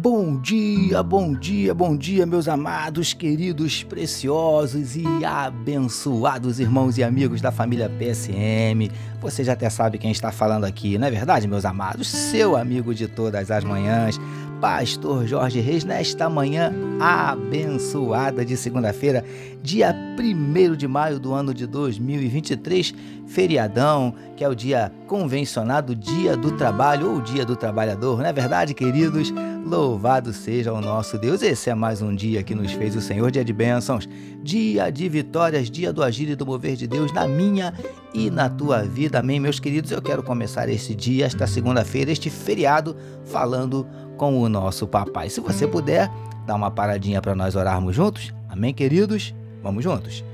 Bom dia, bom dia, bom dia, meus amados, queridos, preciosos e abençoados irmãos e amigos da família PSM. Você já até sabe quem está falando aqui, não é verdade, meus amados? Seu amigo de todas as manhãs, Pastor Jorge Reis, nesta manhã abençoada de segunda-feira, dia 1 de maio do ano de 2023, feriadão, que é o dia convencionado Dia do Trabalho ou Dia do Trabalhador, não é verdade, queridos? Louvado seja o nosso Deus. Esse é mais um dia que nos fez o Senhor, dia de bênçãos, dia de vitórias, dia do agir e do mover de Deus na minha e na tua vida. Amém, meus queridos. Eu quero começar esse dia, esta segunda-feira, este feriado, falando com o nosso papai. Se você puder, dá uma paradinha para nós orarmos juntos. Amém, queridos? Vamos juntos.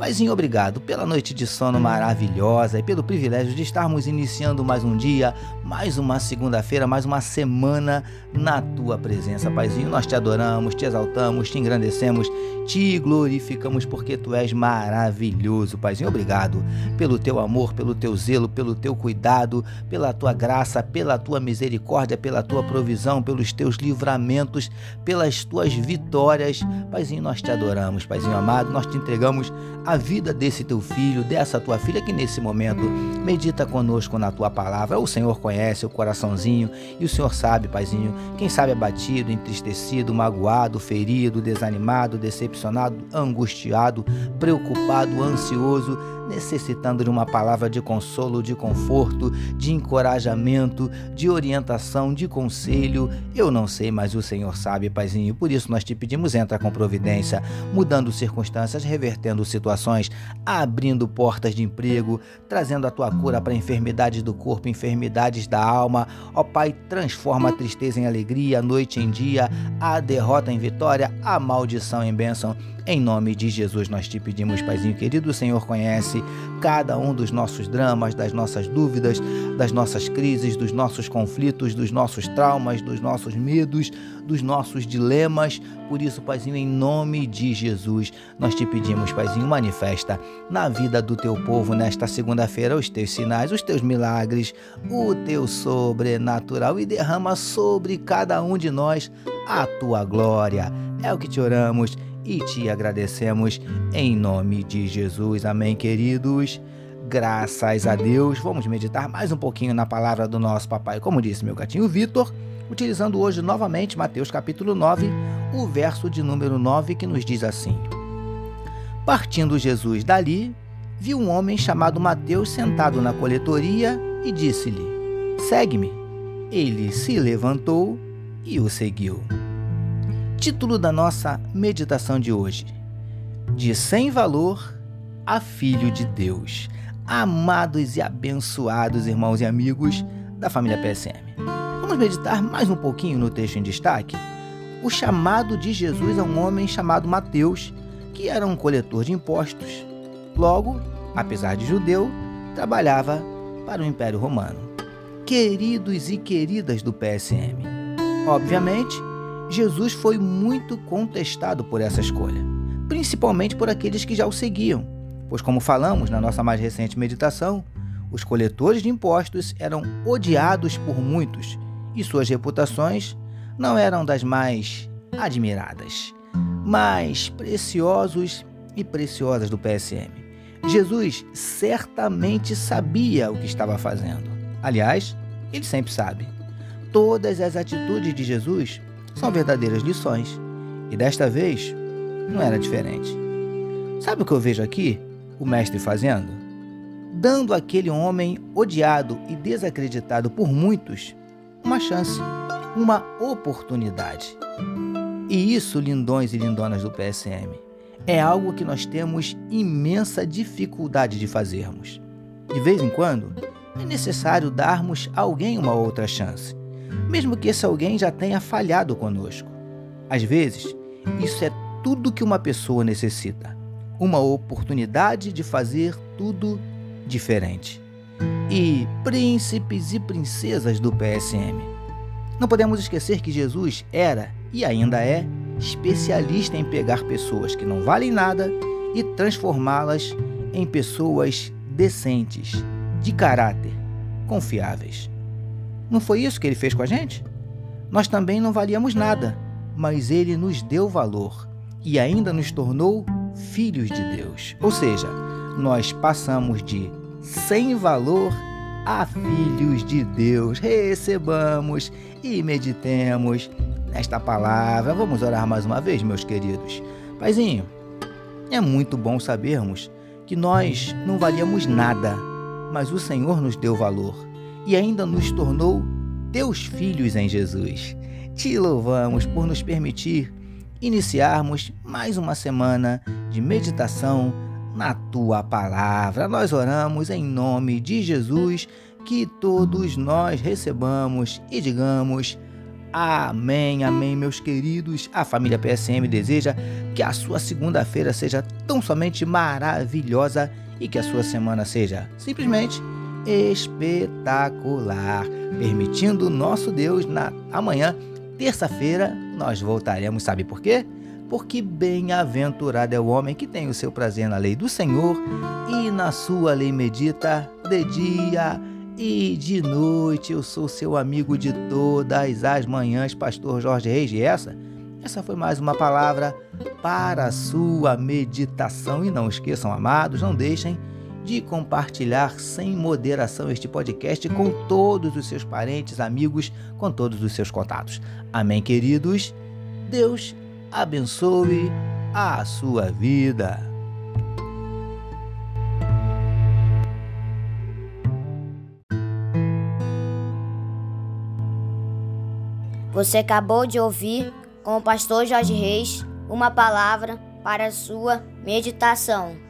Paizinho, obrigado pela noite de sono maravilhosa e pelo privilégio de estarmos iniciando mais um dia, mais uma segunda-feira, mais uma semana na tua presença. Paizinho, nós te adoramos, te exaltamos, te engrandecemos, te glorificamos porque tu és maravilhoso. Paizinho, obrigado pelo teu amor, pelo teu zelo, pelo teu cuidado, pela tua graça, pela tua misericórdia, pela tua provisão, pelos teus livramentos, pelas tuas vitórias. Paizinho, nós te adoramos, Paizinho amado, nós te entregamos a vida desse teu filho, dessa tua filha que nesse momento medita conosco na tua palavra. O Senhor conhece o coraçãozinho e o Senhor sabe, Paizinho, quem sabe abatido, entristecido, magoado, ferido, desanimado, decepcionado, angustiado, preocupado, ansioso necessitando de uma palavra de consolo, de conforto, de encorajamento, de orientação, de conselho. Eu não sei, mas o Senhor sabe, Paizinho. Por isso nós te pedimos, entra com providência, mudando circunstâncias, revertendo situações, abrindo portas de emprego, trazendo a tua cura para enfermidades do corpo, enfermidades da alma. Ó Pai, transforma a tristeza em alegria, a noite em dia, a derrota em vitória, a maldição em bênção. Em nome de Jesus nós te pedimos, Paizinho querido, o Senhor conhece cada um dos nossos dramas, das nossas dúvidas, das nossas crises, dos nossos conflitos, dos nossos traumas, dos nossos medos, dos nossos dilemas. Por isso, Paizinho, em nome de Jesus, nós te pedimos, Paizinho, manifesta na vida do teu povo nesta segunda-feira os teus sinais, os teus milagres, o teu sobrenatural e derrama sobre cada um de nós a tua glória. É o que te oramos e te agradecemos em nome de Jesus. Amém, queridos. Graças a Deus. Vamos meditar mais um pouquinho na palavra do nosso papai, como disse meu gatinho Vitor, utilizando hoje novamente Mateus capítulo 9, o verso de número 9 que nos diz assim: Partindo Jesus dali, viu um homem chamado Mateus sentado na coletoria e disse-lhe: Segue-me. Ele se levantou e o seguiu. Título da nossa meditação de hoje: De sem valor a Filho de Deus. Amados e abençoados irmãos e amigos da família PSM. Vamos meditar mais um pouquinho no texto em destaque? O chamado de Jesus a um homem chamado Mateus, que era um coletor de impostos. Logo, apesar de judeu, trabalhava para o Império Romano. Queridos e queridas do PSM, obviamente, Jesus foi muito contestado por essa escolha, principalmente por aqueles que já o seguiam, pois, como falamos na nossa mais recente meditação, os coletores de impostos eram odiados por muitos e suas reputações não eram das mais admiradas, mais preciosos e preciosas do PSM. Jesus certamente sabia o que estava fazendo. Aliás, ele sempre sabe. Todas as atitudes de Jesus são verdadeiras lições. E desta vez não era diferente. Sabe o que eu vejo aqui? O mestre fazendo? Dando àquele homem odiado e desacreditado por muitos uma chance, uma oportunidade. E isso, lindões e lindonas do PSM, é algo que nós temos imensa dificuldade de fazermos. De vez em quando, é necessário darmos a alguém uma outra chance mesmo que esse alguém já tenha falhado conosco. Às vezes, isso é tudo que uma pessoa necessita: uma oportunidade de fazer tudo diferente. E príncipes e princesas do PSM, Não podemos esquecer que Jesus era e ainda é especialista em pegar pessoas que não valem nada e transformá-las em pessoas decentes, de caráter, confiáveis. Não foi isso que ele fez com a gente? Nós também não valíamos nada, mas ele nos deu valor e ainda nos tornou filhos de Deus. Ou seja, nós passamos de sem valor a filhos de Deus. Recebamos e meditemos nesta palavra. Vamos orar mais uma vez, meus queridos. Paizinho, é muito bom sabermos que nós não valíamos nada, mas o Senhor nos deu valor e ainda nos tornou teus filhos em Jesus. Te louvamos por nos permitir iniciarmos mais uma semana de meditação na tua palavra. Nós oramos em nome de Jesus, que todos nós recebamos e digamos amém, amém, meus queridos. A família PSM deseja que a sua segunda-feira seja tão somente maravilhosa e que a sua semana seja simplesmente espetacular, permitindo nosso Deus na amanhã, terça-feira, nós voltaremos, sabe por quê? Porque bem-aventurado é o homem que tem o seu prazer na lei do Senhor e na sua lei medita de dia e de noite. Eu sou seu amigo de todas as manhãs, pastor Jorge Reis. E essa, essa foi mais uma palavra para a sua meditação. E não esqueçam, amados, não deixem de compartilhar sem moderação este podcast com todos os seus parentes, amigos, com todos os seus contatos. Amém, queridos? Deus abençoe a sua vida. Você acabou de ouvir com o pastor Jorge Reis uma palavra para a sua meditação.